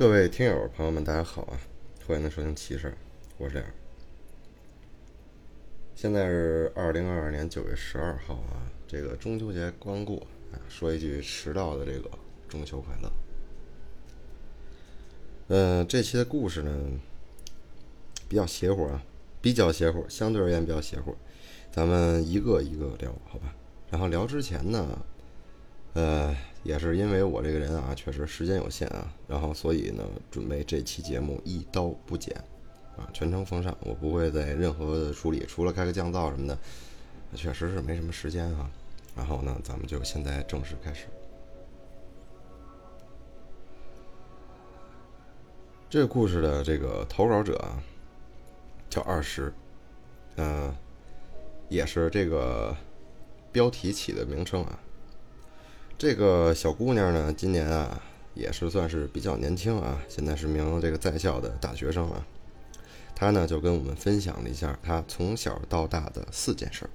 各位听友朋友们，大家好啊！欢迎收听奇事，我是这样。现在是二零二二年九月十二号啊，这个中秋节刚过啊，说一句迟到的这个中秋快乐。嗯，这期的故事呢比较邪乎啊，比较邪乎，相对而言比较邪乎。咱们一个一个聊，好吧？然后聊之前呢，呃。也是因为我这个人啊，确实时间有限啊，然后所以呢，准备这期节目一刀不剪，啊，全程封上，我不会在任何的处理，除了开个降噪什么的，确实是没什么时间啊。然后呢，咱们就现在正式开始。这个故事的这个投稿者啊，叫二十，嗯，也是这个标题起的名称啊。这个小姑娘呢，今年啊也是算是比较年轻啊，现在是名这个在校的大学生啊。她呢就跟我们分享了一下她从小到大的四件事。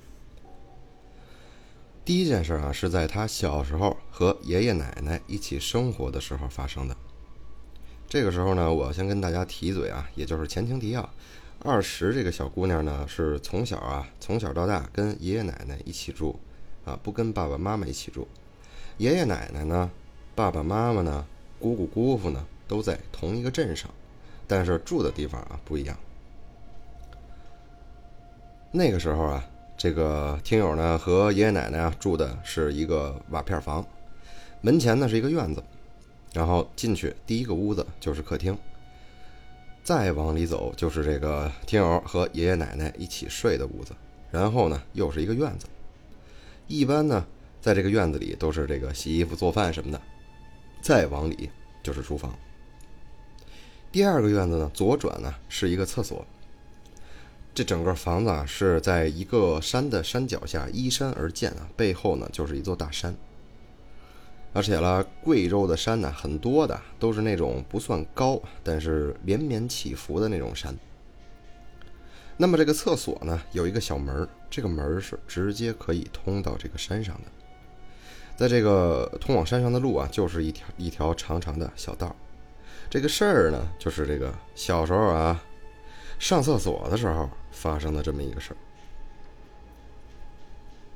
第一件事啊，是在她小时候和爷爷奶奶一起生活的时候发生的。这个时候呢，我先跟大家提嘴啊，也就是前情提要。二十这个小姑娘呢，是从小啊从小到大跟爷爷奶奶一起住，啊不跟爸爸妈妈一起住。爷爷奶奶呢，爸爸妈妈呢，姑姑姑父呢，都在同一个镇上，但是住的地方啊不一样。那个时候啊，这个听友呢和爷爷奶奶啊住的是一个瓦片房，门前呢是一个院子，然后进去第一个屋子就是客厅，再往里走就是这个听友和爷爷奶奶一起睡的屋子，然后呢又是一个院子，一般呢。在这个院子里都是这个洗衣服、做饭什么的，再往里就是厨房。第二个院子呢，左转呢是一个厕所。这整个房子啊是在一个山的山脚下依山而建啊，背后呢就是一座大山。而且呢，贵州的山呢很多的都是那种不算高，但是连绵起伏的那种山。那么这个厕所呢有一个小门这个门是直接可以通到这个山上的。在这个通往山上的路啊，就是一条一条长长的小道。这个事儿呢，就是这个小时候啊，上厕所的时候发生的这么一个事儿。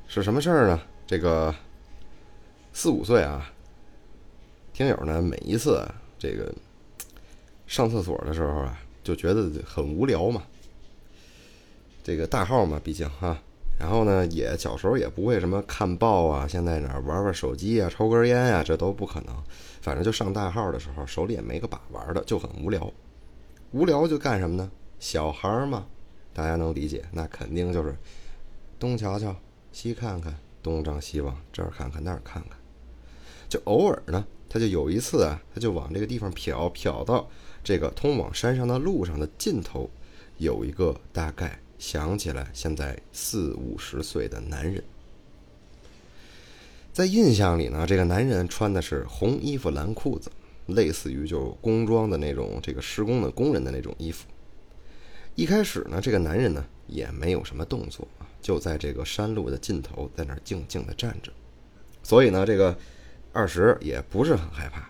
是什么事儿呢？这个四五岁啊，听友呢，每一次这个上厕所的时候啊，就觉得很无聊嘛。这个大号嘛，毕竟哈。然后呢，也小时候也不会什么看报啊，现在哪玩玩手机啊，抽根烟啊，这都不可能。反正就上大号的时候，手里也没个把玩的，就很无聊。无聊就干什么呢？小孩嘛，大家能理解，那肯定就是东瞧瞧，西看看，东张西望，这儿看看那儿看看。就偶尔呢，他就有一次啊，他就往这个地方瞟，瞟到这个通往山上的路上的尽头，有一个大概。想起来，现在四五十岁的男人，在印象里呢，这个男人穿的是红衣服、蓝裤子，类似于就工装的那种这个施工的工人的那种衣服。一开始呢，这个男人呢也没有什么动作啊，就在这个山路的尽头，在那儿静静的站着。所以呢，这个二十也不是很害怕。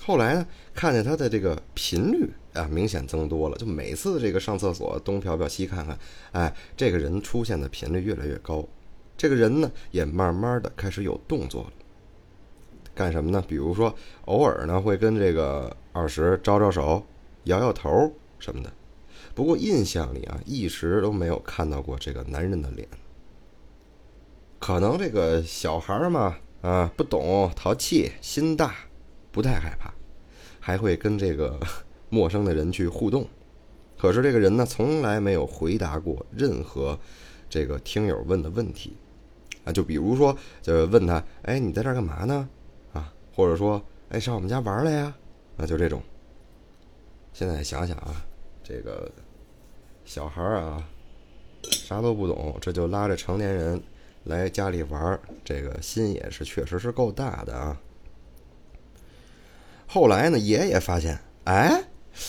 后来呢，看见他的这个频率。啊，明显增多了。就每次这个上厕所，东瞟瞟西看看，哎，这个人出现的频率越来越高。这个人呢，也慢慢的开始有动作了。干什么呢？比如说，偶尔呢会跟这个二十招招手、摇摇头什么的。不过印象里啊，一直都没有看到过这个男人的脸。可能这个小孩嘛，啊，不懂淘气，心大，不太害怕，还会跟这个。陌生的人去互动，可是这个人呢，从来没有回答过任何这个听友问的问题啊。就比如说，就问他：“哎，你在这儿干嘛呢？”啊，或者说：“哎，上我们家玩来呀？”啊，就这种。现在想想啊，这个小孩啊，啥都不懂，这就拉着成年人来家里玩，这个心也是确实是够大的啊。后来呢，爷爷发现，哎。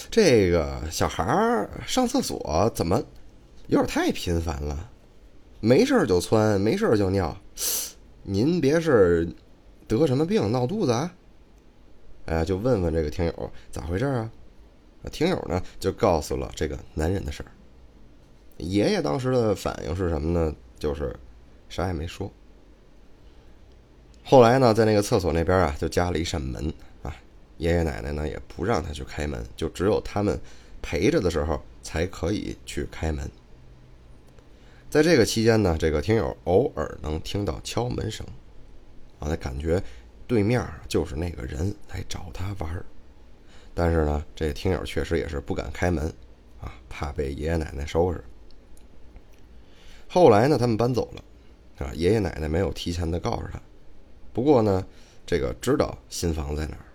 这个小孩上厕所怎么有点太频繁了？没事就窜，没事就尿。您别是得什么病闹肚子啊？哎，就问问这个听友咋回事啊？听友呢就告诉了这个男人的事儿。爷爷当时的反应是什么呢？就是啥也没说。后来呢，在那个厕所那边啊，就加了一扇门。爷爷奶奶呢也不让他去开门，就只有他们陪着的时候才可以去开门。在这个期间呢，这个听友偶尔能听到敲门声，啊，他感觉对面就是那个人来找他玩儿。但是呢，这听友确实也是不敢开门，啊，怕被爷爷奶奶收拾。后来呢，他们搬走了，啊，爷爷奶奶没有提前的告诉他，不过呢，这个知道新房在哪儿。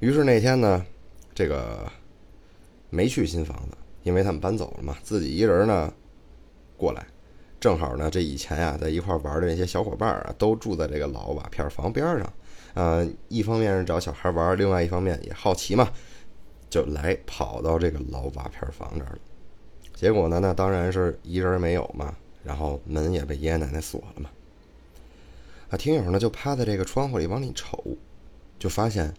于是那天呢，这个没去新房子，因为他们搬走了嘛，自己一人呢过来，正好呢，这以前呀在一块玩的那些小伙伴啊，都住在这个老瓦片房边上。呃，一方面是找小孩玩，另外一方面也好奇嘛，就来跑到这个老瓦片房这儿了。结果呢，那当然是一人没有嘛，然后门也被爷爷奶奶锁了嘛。啊，听友呢就趴在这个窗户里往里瞅，就发现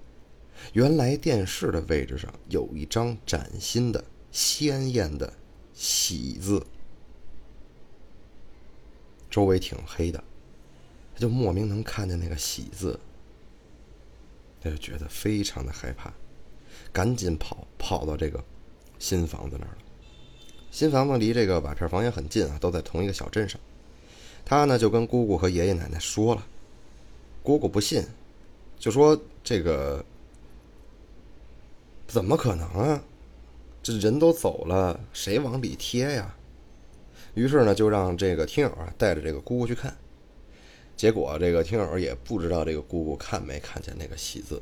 原来电视的位置上有一张崭新的、鲜艳的“喜”字，周围挺黑的，他就莫名能看见那个“喜”字。他就觉得非常的害怕，赶紧跑跑到这个新房子那儿了。新房子离这个瓦片房也很近啊，都在同一个小镇上。他呢就跟姑姑和爷爷奶奶说了，姑姑不信，就说这个怎么可能啊？这人都走了，谁往里贴呀？于是呢就让这个听友啊带着这个姑姑去看。结果这个听友也不知道这个姑姑看没看见那个喜字，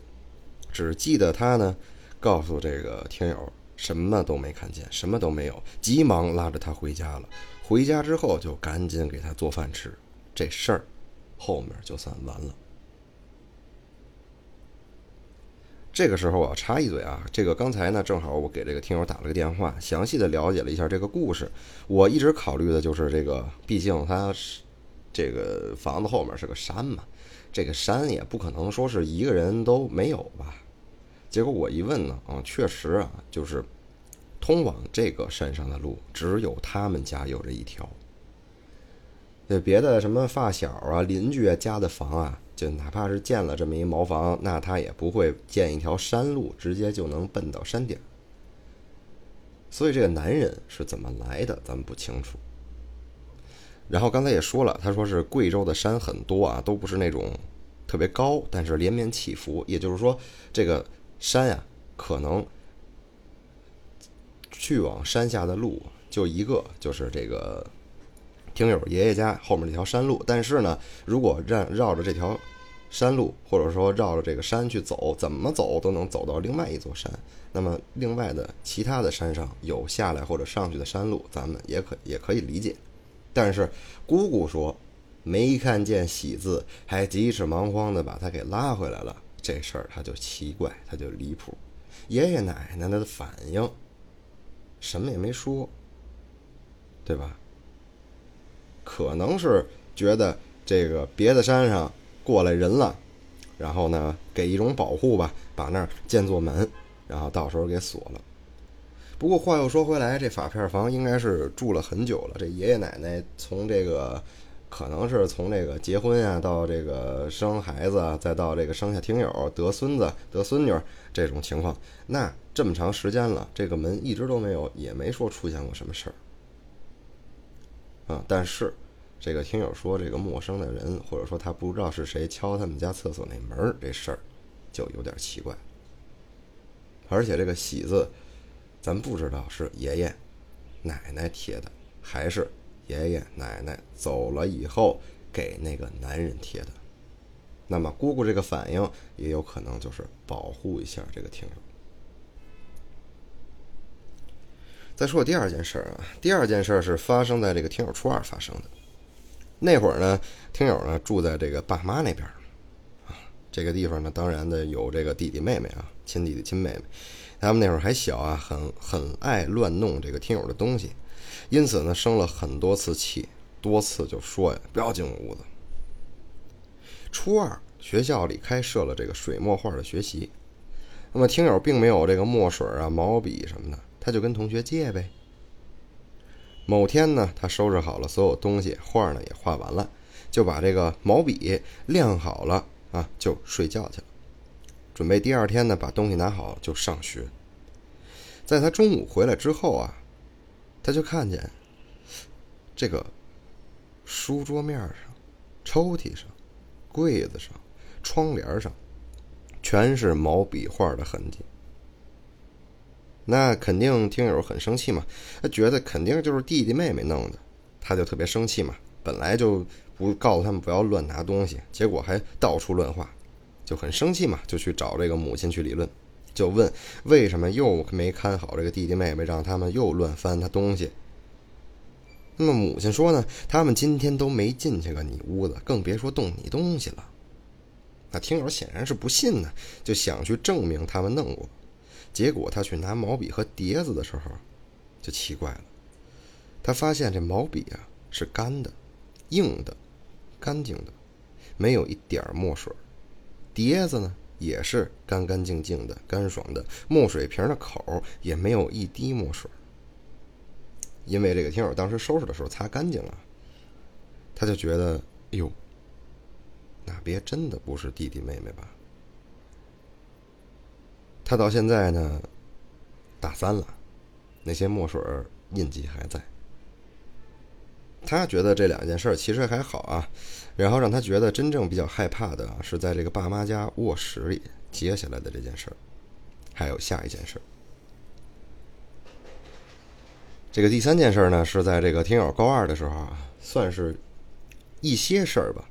只记得他呢告诉这个听友什么都没看见，什么都没有，急忙拉着他回家了。回家之后就赶紧给他做饭吃，这事儿后面就算完了。这个时候我要插一嘴啊，这个刚才呢正好我给这个听友打了个电话，详细的了解了一下这个故事。我一直考虑的就是这个，毕竟他是。这个房子后面是个山嘛，这个山也不可能说是一个人都没有吧？结果我一问呢，啊，确实啊，就是通往这个山上的路只有他们家有这一条。那别的什么发小啊、邻居啊家的房啊，就哪怕是建了这么一茅房，那他也不会建一条山路，直接就能奔到山顶。所以这个男人是怎么来的，咱们不清楚。然后刚才也说了，他说是贵州的山很多啊，都不是那种特别高，但是连绵起伏。也就是说，这个山呀，可能去往山下的路就一个，就是这个听友爷爷家后面那条山路。但是呢，如果绕绕着这条山路，或者说绕着这个山去走，怎么走都能走到另外一座山。那么，另外的其他的山上有下来或者上去的山路，咱们也可也可以理解。但是姑姑说没看见喜字，还急赤忙慌的把他给拉回来了。这事儿他就奇怪，他就离谱。爷爷奶奶的反应什么也没说，对吧？可能是觉得这个别的山上过来人了，然后呢给一种保护吧，把那儿建座门，然后到时候给锁了。不过话又说回来，这法片房应该是住了很久了。这爷爷奶奶从这个，可能是从这个结婚呀，到这个生孩子，再到这个生下听友、得孙子、得孙女这种情况，那这么长时间了，这个门一直都没有，也没说出现过什么事儿。啊，但是这个听友说，这个陌生的人，或者说他不知道是谁敲他们家厕所那门这事儿就有点奇怪。而且这个喜字。咱不知道是爷爷奶奶贴的，还是爷爷奶奶走了以后给那个男人贴的。那么姑姑这个反应也有可能就是保护一下这个听友。再说第二件事啊，第二件事是发生在这个听友初二发生的。那会儿呢，听友呢住在这个爸妈那边啊，这个地方呢，当然的有这个弟弟妹妹啊，亲弟弟亲妹妹。他们那会儿还小啊，很很爱乱弄这个听友的东西，因此呢生了很多次气，多次就说呀不要进我屋子。初二学校里开设了这个水墨画的学习。那么听友并没有这个墨水啊、毛笔什么的，他就跟同学借呗。某天呢，他收拾好了所有东西，画呢也画完了，就把这个毛笔晾好了啊，就睡觉去了。准备第二天呢，把东西拿好就上学。在他中午回来之后啊，他就看见这个书桌面上、抽屉上、柜子上、窗帘上。全是毛笔画的痕迹，那肯定听友很生气嘛，他觉得肯定就是弟弟妹妹弄的，他就特别生气嘛。本来就不告诉他们不要乱拿东西，结果还到处乱画，就很生气嘛，就去找这个母亲去理论，就问为什么又没看好这个弟弟妹妹，让他们又乱翻他东西。那么母亲说呢，他们今天都没进去过你屋子，更别说动你东西了。那听友显然是不信呢，就想去证明他们弄过。结果他去拿毛笔和碟子的时候，就奇怪了。他发现这毛笔啊是干的、硬的、干净的，没有一点墨水；碟子呢也是干干净净的、干爽的，墨水瓶的口也没有一滴墨水。因为这个听友当时收拾的时候擦干净了，他就觉得，哎呦。那别真的不是弟弟妹妹吧？他到现在呢，大三了，那些墨水印记还在。他觉得这两件事其实还好啊，然后让他觉得真正比较害怕的是在这个爸妈家卧室里接下来的这件事，还有下一件事。这个第三件事呢，是在这个听友高二的时候啊，算是一些事儿吧。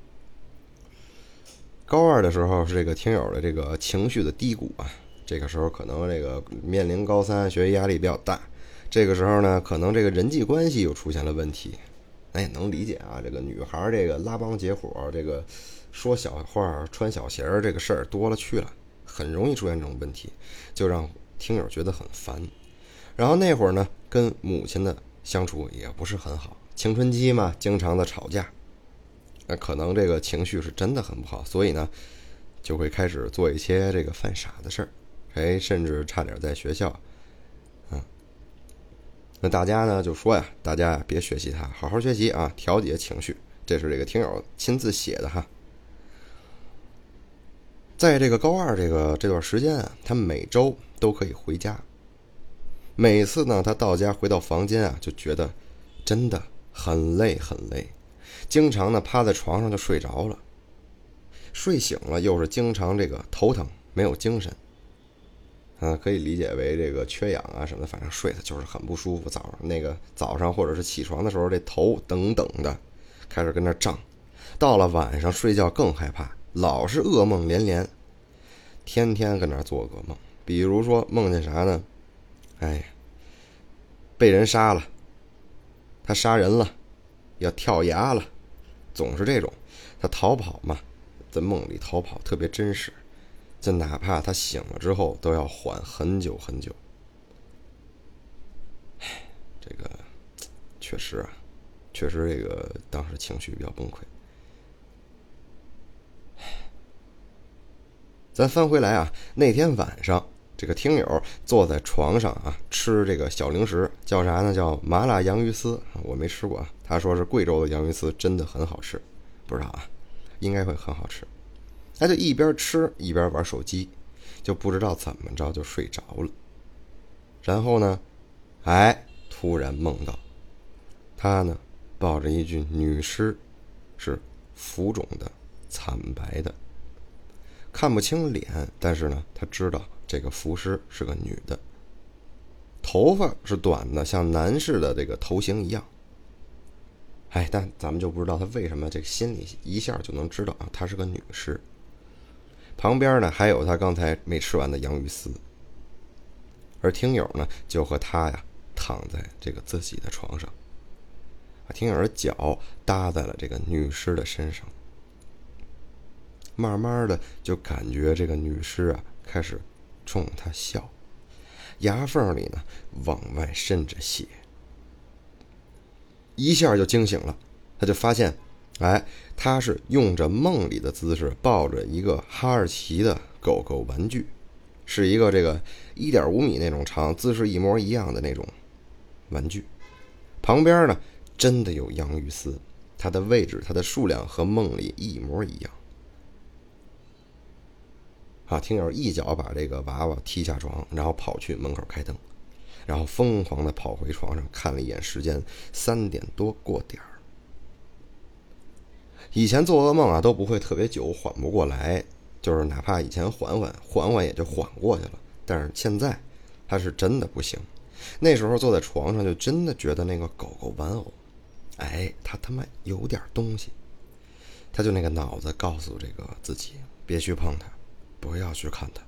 高二的时候是这个听友的这个情绪的低谷啊，这个时候可能这个面临高三，学习压力比较大，这个时候呢，可能这个人际关系又出现了问题，那也能理解啊。这个女孩这个拉帮结伙，这个说小话、穿小鞋儿这个事儿多了去了，很容易出现这种问题，就让听友觉得很烦。然后那会儿呢，跟母亲的相处也不是很好，青春期嘛，经常的吵架。那可能这个情绪是真的很不好，所以呢，就会开始做一些这个犯傻的事儿，哎，甚至差点在学校，嗯，那大家呢就说呀，大家别学习他，好好学习啊，调节情绪。这是这个听友亲自写的哈。在这个高二这个这段时间啊，他每周都可以回家，每次呢他到家回到房间啊，就觉得真的很累很累。经常呢趴在床上就睡着了，睡醒了又是经常这个头疼没有精神，嗯，可以理解为这个缺氧啊什么的，反正睡的就是很不舒服。早上那个早上或者是起床的时候，这头等等的开始跟那胀，到了晚上睡觉更害怕，老是噩梦连连，天天跟那做噩梦。比如说梦见啥呢？哎，被人杀了，他杀人了，要跳崖了。总是这种，他逃跑嘛，在梦里逃跑特别真实，就哪怕他醒了之后都要缓很久很久。唉，这个确实啊，确实这个当时情绪比较崩溃。咱翻回来啊，那天晚上，这个听友坐在床上啊，吃这个小零食，叫啥呢？叫麻辣洋芋丝，我没吃过啊。他说是贵州的洋芋丝，真的很好吃，不知道啊，应该会很好吃。他就一边吃一边玩手机，就不知道怎么着就睡着了。然后呢，哎，突然梦到他呢抱着一具女尸，是浮肿的、惨白的，看不清脸，但是呢，他知道这个浮尸是个女的，头发是短的，像男士的这个头型一样。哎，但咱们就不知道他为什么这个心里一下就能知道啊，她是个女尸。旁边呢还有他刚才没吃完的洋芋丝，而听友呢就和他呀躺在这个自己的床上，啊，听友的脚搭在了这个女尸的身上，慢慢的就感觉这个女尸啊开始冲他笑，牙缝里呢往外渗着血。一下就惊醒了，他就发现哎，他是用着梦里的姿势抱着一个哈士奇的狗狗玩具，是一个这个一点五米那种长、姿势一模一样的那种玩具。旁边呢，真的有洋芋丝，它的位置、它的数量和梦里一模一样。啊，听友一脚把这个娃娃踢下床，然后跑去门口开灯，然后疯狂的跑回床上看了一眼时间，三点多过点儿。以前做噩梦啊都不会特别久，缓不过来，就是哪怕以前缓缓缓缓也就缓过去了。但是现在他是真的不行。那时候坐在床上就真的觉得那个狗狗玩偶，哎，他他妈有点东西。他就那个脑子告诉这个自己别去碰它，不要去看它，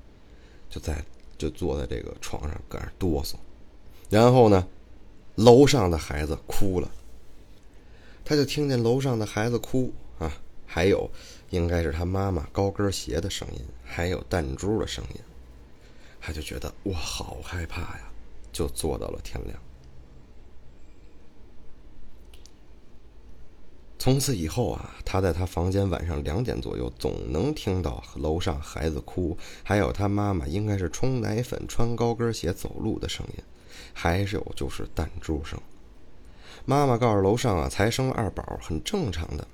就在就坐在这个床上搁那哆嗦。然后呢，楼上的孩子哭了，他就听见楼上的孩子哭。啊，还有，应该是他妈妈高跟鞋的声音，还有弹珠的声音，他就觉得哇，好害怕呀，就坐到了天亮。从此以后啊，他在他房间晚上两点左右，总能听到楼上孩子哭，还有他妈妈应该是冲奶粉、穿高跟鞋走路的声音，还是有就是弹珠声。妈妈告诉楼上啊，才生了二宝，很正常的。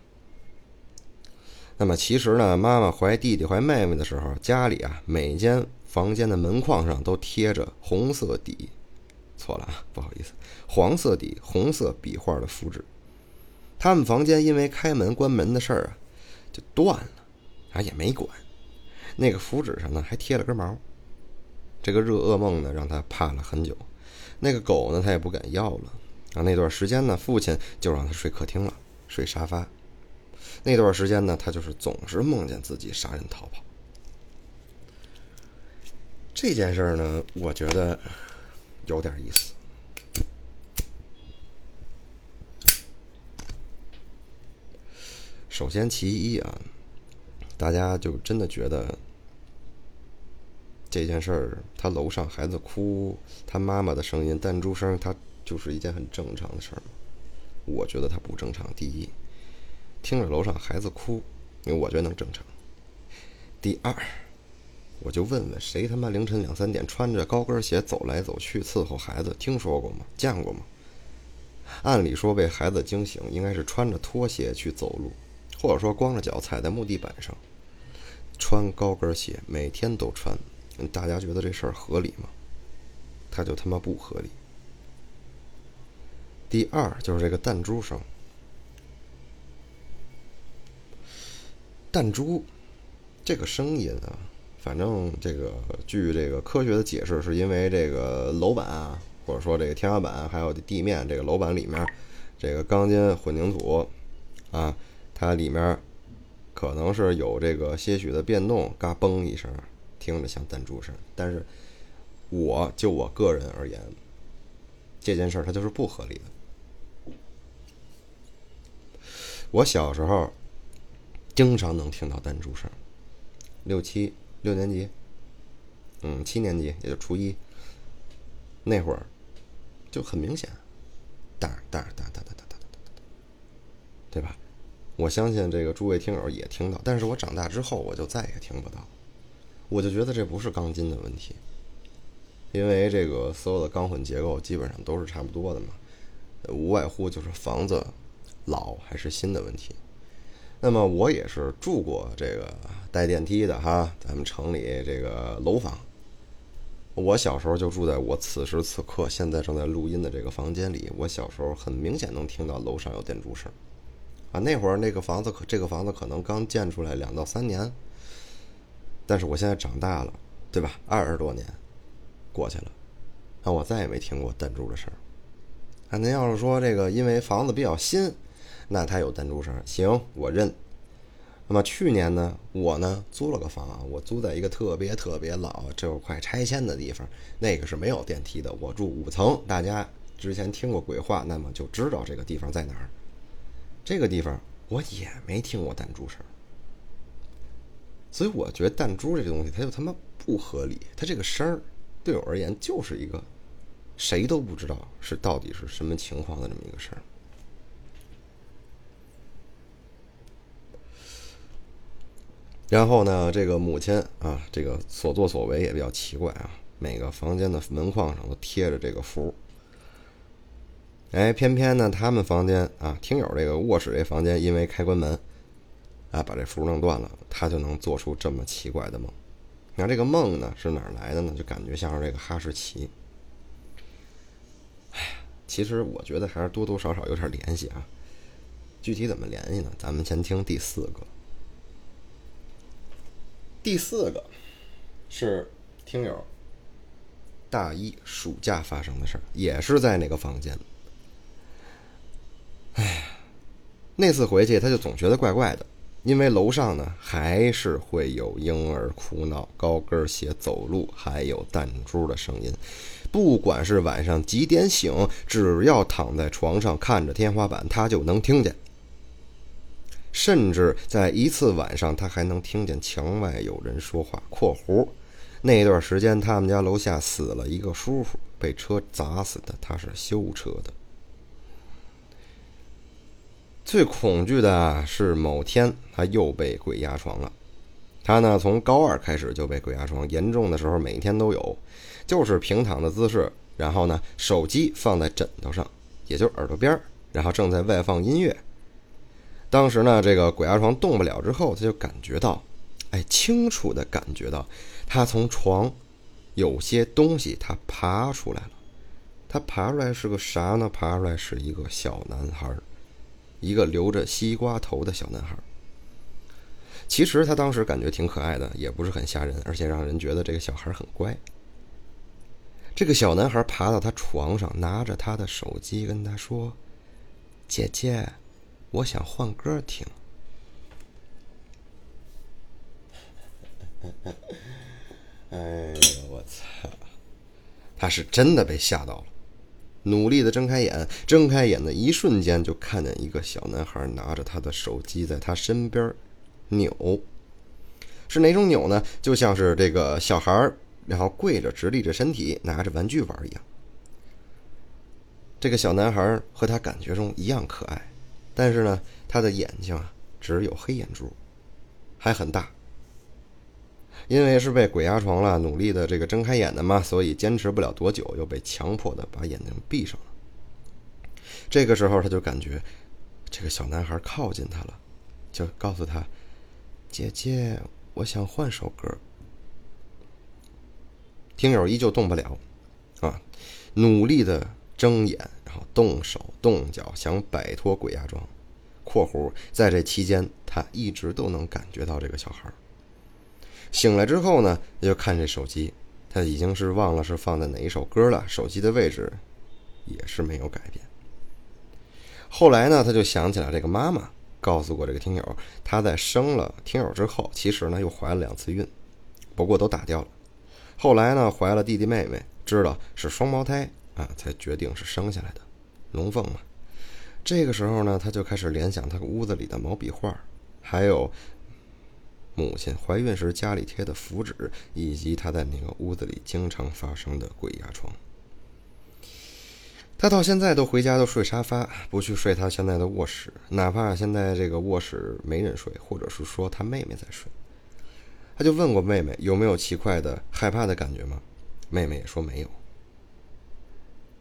那么其实呢，妈妈怀弟弟怀妹妹的时候，家里啊每间房间的门框上都贴着红色底，错了啊，不好意思，黄色底红色笔画的符纸。他们房间因为开门关门的事儿啊，就断了，啊也没管。那个符纸上呢还贴了根毛。这个热噩梦呢让他怕了很久。那个狗呢他也不敢要了。啊那段时间呢，父亲就让他睡客厅了，睡沙发。那段时间呢，他就是总是梦见自己杀人逃跑。这件事呢，我觉得有点意思。首先，其一啊，大家就真的觉得这件事儿，他楼上孩子哭，他妈妈的声音、弹珠声，他就是一件很正常的事儿吗？我觉得他不正常。第一。听着楼上孩子哭，因为我觉得能正常。第二，我就问问谁他妈凌晨两三点穿着高跟鞋走来走去伺候孩子，听说过吗？见过吗？按理说被孩子惊醒，应该是穿着拖鞋去走路，或者说光着脚踩在木地板上。穿高跟鞋，每天都穿，大家觉得这事儿合理吗？他就他妈不合理。第二就是这个弹珠声。弹珠，这个声音啊，反正这个据这个科学的解释，是因为这个楼板啊，或者说这个天花板还有地面这个楼板里面，这个钢筋混凝土啊，它里面可能是有这个些许的变动，嘎嘣一声，听着像弹珠声。但是，我就我个人而言，这件事它就是不合理的。我小时候。经常能听到弹珠声，六七六年级，嗯，七年级也就初一那会儿，就很明显，哒哒哒哒哒哒哒哒哒，对吧？我相信这个诸位听友也听到，但是我长大之后我就再也听不到，我就觉得这不是钢筋的问题，因为这个所有的钢混结构基本上都是差不多的嘛，无外乎就是房子老还是新的问题。那么我也是住过这个带电梯的哈，咱们城里这个楼房。我小时候就住在我此时此刻现在正在录音的这个房间里。我小时候很明显能听到楼上有电珠声，啊，那会儿那个房子可这个房子可能刚建出来两到三年，但是我现在长大了，对吧？二十多年过去了，啊，我再也没听过弹珠的声。啊，您要是说这个因为房子比较新。那他有弹珠声，行，我认。那么去年呢，我呢租了个房啊，我租在一个特别特别老，就快拆迁的地方，那个是没有电梯的。我住五层，大家之前听过鬼话，那么就知道这个地方在哪儿。这个地方我也没听过弹珠声，所以我觉得弹珠这个东西，它就他妈不合理。它这个声儿对我而言就是一个谁都不知道是到底是什么情况的这么一个声儿。然后呢，这个母亲啊，这个所作所为也比较奇怪啊，每个房间的门框上都贴着这个符。哎，偏偏呢，他们房间啊，听友这个卧室这房间，因为开关门，啊，把这符弄断了，他就能做出这么奇怪的梦。那这个梦呢，是哪儿来的呢？就感觉像是这个哈士奇。哎，其实我觉得还是多多少少有点联系啊。具体怎么联系呢？咱们先听第四个。第四个是听友大一暑假发生的事儿，也是在那个房间。哎呀，那次回去他就总觉得怪怪的，因为楼上呢还是会有婴儿哭闹、高跟鞋走路，还有弹珠的声音。不管是晚上几点醒，只要躺在床上看着天花板，他就能听见。甚至在一次晚上，他还能听见墙外有人说话。（括弧）那段时间，他们家楼下死了一个叔叔，被车砸死的，他是修车的。最恐惧的是某天他又被鬼压床了。他呢，从高二开始就被鬼压床，严重的时候每天都有。就是平躺的姿势，然后呢，手机放在枕头上，也就耳朵边儿，然后正在外放音乐。当时呢，这个鬼压床动不了之后，他就感觉到，哎，清楚的感觉到，他从床有些东西他爬出来了。他爬出来是个啥呢？爬出来是一个小男孩。一个留着西瓜头的小男孩，其实他当时感觉挺可爱的，也不是很吓人，而且让人觉得这个小孩很乖。这个小男孩爬到他床上，拿着他的手机跟他说：“姐姐，我想换歌听。”哎呀，我操！他是真的被吓到了。努力的睁开眼，睁开眼的一瞬间，就看见一个小男孩拿着他的手机在他身边扭，是哪种扭呢？就像是这个小孩然后跪着直立着身体拿着玩具玩一样。这个小男孩和他感觉中一样可爱，但是呢，他的眼睛啊只有黑眼珠，还很大。因为是被鬼压床了，努力的这个睁开眼的嘛，所以坚持不了多久，又被强迫的把眼睛闭上了。这个时候，他就感觉这个小男孩靠近他了，就告诉他：“姐姐，我想换首歌。”听友依旧动不了，啊，努力的睁眼，动手动脚，想摆脱鬼压床。（括弧在这期间，他一直都能感觉到这个小孩。）醒来之后呢，他就看这手机，他已经是忘了是放在哪一首歌了，手机的位置也是没有改变。后来呢，他就想起来这个妈妈告诉过这个听友，她在生了听友之后，其实呢又怀了两次孕，不过都打掉了。后来呢，怀了弟弟妹妹，知道是双胞胎啊，才决定是生下来的龙凤嘛。这个时候呢，他就开始联想他屋子里的毛笔画，还有。母亲怀孕时家里贴的符纸，以及他在那个屋子里经常发生的鬼压床。他到现在都回家都睡沙发，不去睡他现在的卧室，哪怕现在这个卧室没人睡，或者是说他妹妹在睡，他就问过妹妹有没有奇怪的害怕的感觉吗？妹妹也说没有。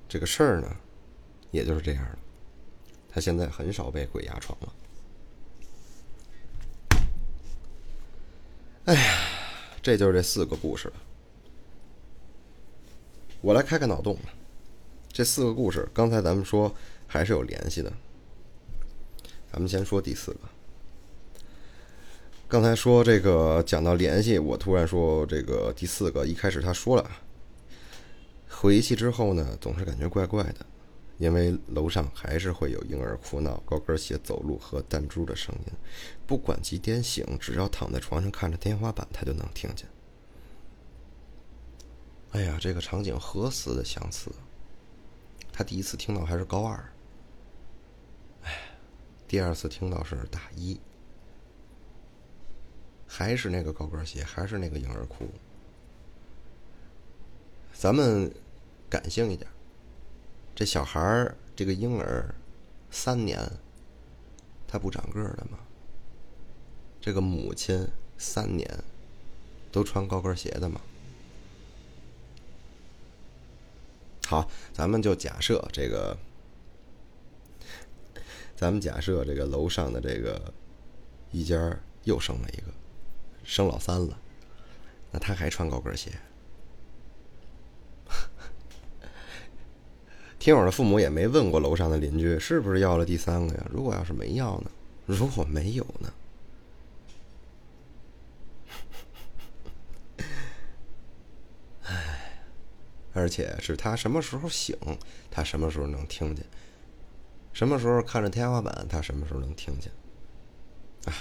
这个事儿呢，也就是这样了。他现在很少被鬼压床了。哎呀，这就是这四个故事了。我来开开脑洞这四个故事，刚才咱们说还是有联系的。咱们先说第四个。刚才说这个讲到联系，我突然说这个第四个，一开始他说了，回去之后呢，总是感觉怪怪的。因为楼上还是会有婴儿哭闹、高跟鞋走路和弹珠的声音，不管几点醒，只要躺在床上看着天花板，他就能听见。哎呀，这个场景何死的相似！他第一次听到还是高二，哎，第二次听到是大一，还是那个高跟鞋，还是那个婴儿哭。咱们感性一点。这小孩儿，这个婴儿，三年，他不长个儿了吗？这个母亲三年都穿高跟鞋的吗？好，咱们就假设这个，咱们假设这个楼上的这个一家又生了一个，生老三了，那他还穿高跟鞋？听友的父母也没问过楼上的邻居是不是要了第三个呀？如果要是没要呢？如果没有呢？而且是他什么时候醒，他什么时候能听见；什么时候看着天花板，他什么时候能听见。哎，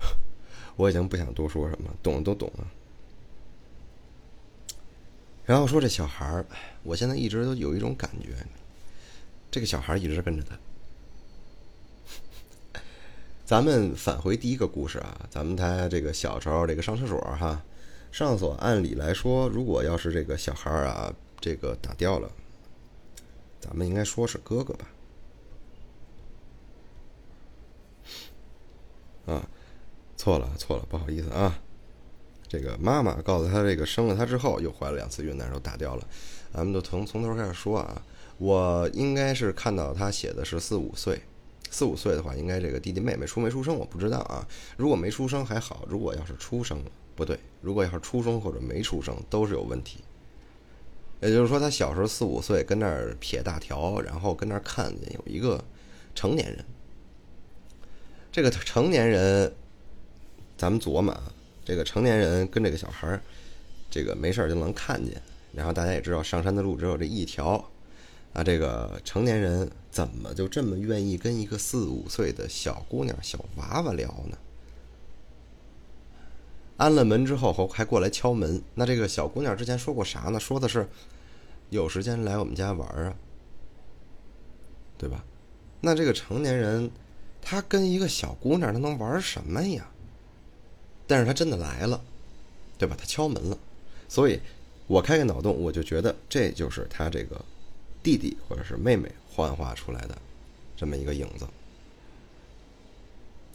我已经不想多说什么，懂的都懂了。然后说这小孩儿，我现在一直都有一种感觉，这个小孩一直跟着他。咱们返回第一个故事啊，咱们他这个小时候这个上厕所哈。上厕所按理来说，如果要是这个小孩儿啊，这个打掉了，咱们应该说是哥哥吧？啊，错了错了，不好意思啊。这个妈妈告诉他，这个生了他之后又怀了两次孕，但是都打掉了。咱们就从从头开始说啊。我应该是看到他写的是四五岁，四五岁的话，应该这个弟弟妹妹出没出生我不知道啊。如果没出生还好，如果要是出生了。不对，如果要是出生或者没出生，都是有问题。也就是说，他小时候四五岁跟那儿撇大条，然后跟那儿看见有一个成年人。这个成年人，咱们琢磨啊，这个成年人跟这个小孩儿，这个没事就能看见。然后大家也知道，上山的路只有这一条，啊，这个成年人怎么就这么愿意跟一个四五岁的小姑娘、小娃娃聊呢？安了门之后，还还过来敲门。那这个小姑娘之前说过啥呢？说的是有时间来我们家玩啊，对吧？那这个成年人，他跟一个小姑娘，他能玩什么呀？但是他真的来了，对吧？他敲门了，所以我开个脑洞，我就觉得这就是他这个弟弟或者是妹妹幻化出来的这么一个影子。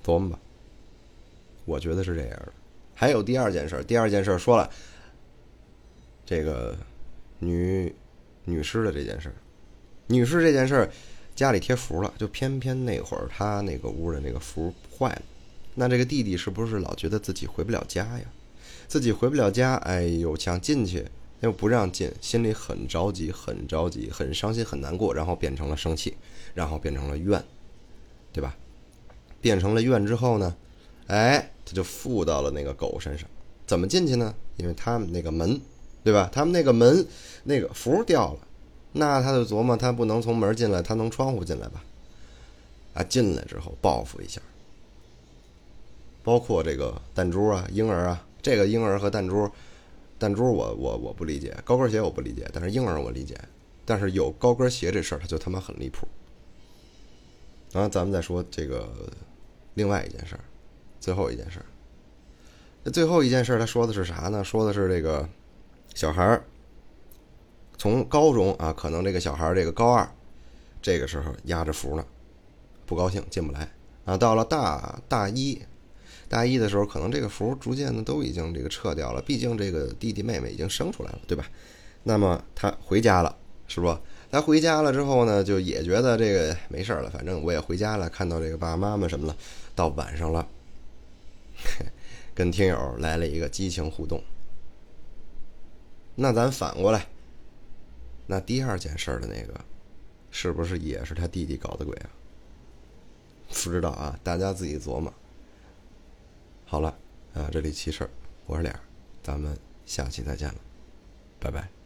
琢磨吧，我觉得是这样的。还有第二件事，第二件事说了，这个女女尸的这件事，女尸这件事，家里贴符了，就偏偏那会儿他那个屋的那个符坏了，那这个弟弟是不是老觉得自己回不了家呀？自己回不了家，哎呦，想进去又不让进，心里很着急，很着急，很伤心，很难过，然后变成了生气，然后变成了怨，对吧？变成了怨之后呢？哎，他就附到了那个狗身上，怎么进去呢？因为他们那个门，对吧？他们那个门那个符掉了，那他就琢磨，他不能从门进来，他能窗户进来吧？啊，进来之后报复一下，包括这个弹珠啊、婴儿啊，这个婴儿和弹珠，弹珠我我我不理解，高跟鞋我不理解，但是婴儿我理解，但是有高跟鞋这事儿，他就他妈很离谱。然后咱们再说这个另外一件事儿。最后一件事，那最后一件事他说的是啥呢？说的是这个小孩儿从高中啊，可能这个小孩儿这个高二，这个时候压着福呢，不高兴进不来啊。到了大大一，大一的时候，可能这个符逐渐的都已经这个撤掉了，毕竟这个弟弟妹妹已经生出来了，对吧？那么他回家了，是不？他回家了之后呢，就也觉得这个没事了，反正我也回家了，看到这个爸爸妈妈什么了，到晚上了。跟听友来了一个激情互动，那咱反过来，那第二件事的那个，是不是也是他弟弟搞的鬼啊？不知道啊，大家自己琢磨。好了，啊，这里七事儿，我是脸，咱们下期再见了，拜拜。